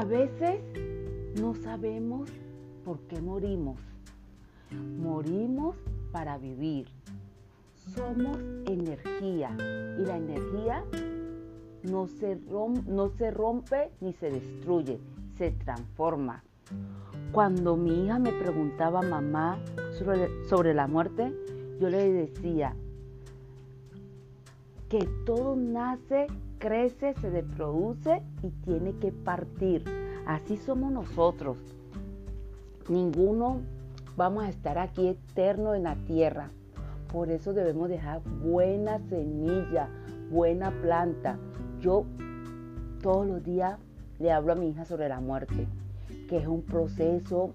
veces no sabemos por qué morimos. Morimos para vivir. Somos energía y la energía no se, no se rompe ni se destruye, se transforma. Cuando mi hija me preguntaba mamá sobre, sobre la muerte, yo le decía que todo nace, crece, se reproduce y tiene que partir. Así somos nosotros. Ninguno vamos a estar aquí eterno en la tierra. Por eso debemos dejar buena semilla, buena planta. Yo todos los días le hablo a mi hija sobre la muerte, que es un proceso,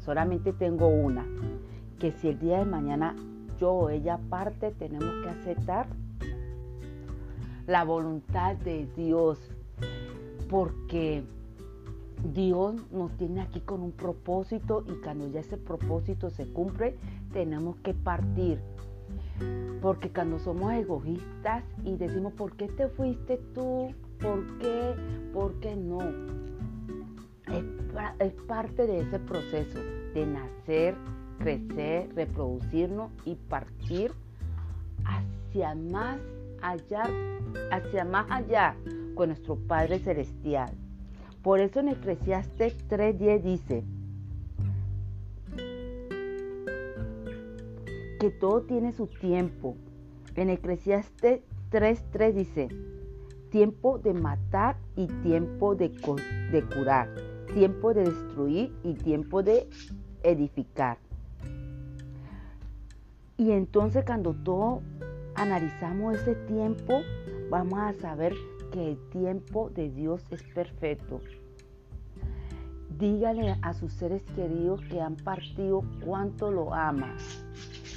solamente tengo una, que si el día de mañana yo o ella parte, tenemos que aceptar la voluntad de Dios, porque Dios nos tiene aquí con un propósito y cuando ya ese propósito se cumple, tenemos que partir. Porque cuando somos egoístas y decimos, ¿por qué te fuiste tú? ¿Por qué? ¿Por qué no? Es, es parte de ese proceso de nacer, crecer, reproducirnos y partir hacia más allá, hacia más allá con nuestro Padre Celestial. Por eso en Eclesiastes 3.10 dice que todo tiene su tiempo. En Eclesiastes 3.3 dice, tiempo de matar y tiempo de, de curar, tiempo de destruir y tiempo de edificar. Y entonces cuando todo analizamos ese tiempo, vamos a saber que el tiempo de Dios es perfecto. Dígale a sus seres queridos que han partido cuánto lo ama.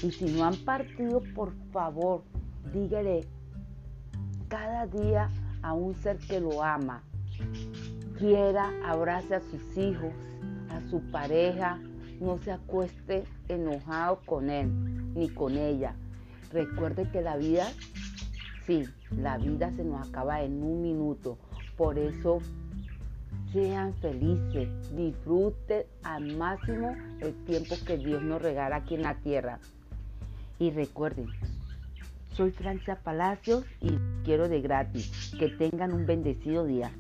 Y si no han partido, por favor, dígale cada día a un ser que lo ama. Quiera, abrace a sus hijos, a su pareja, no se acueste enojado con él ni con ella. Recuerde que la vida Sí, la vida se nos acaba en un minuto. Por eso sean felices, disfruten al máximo el tiempo que Dios nos regala aquí en la tierra. Y recuerden, soy Francia Palacios y quiero de gratis. Que tengan un bendecido día.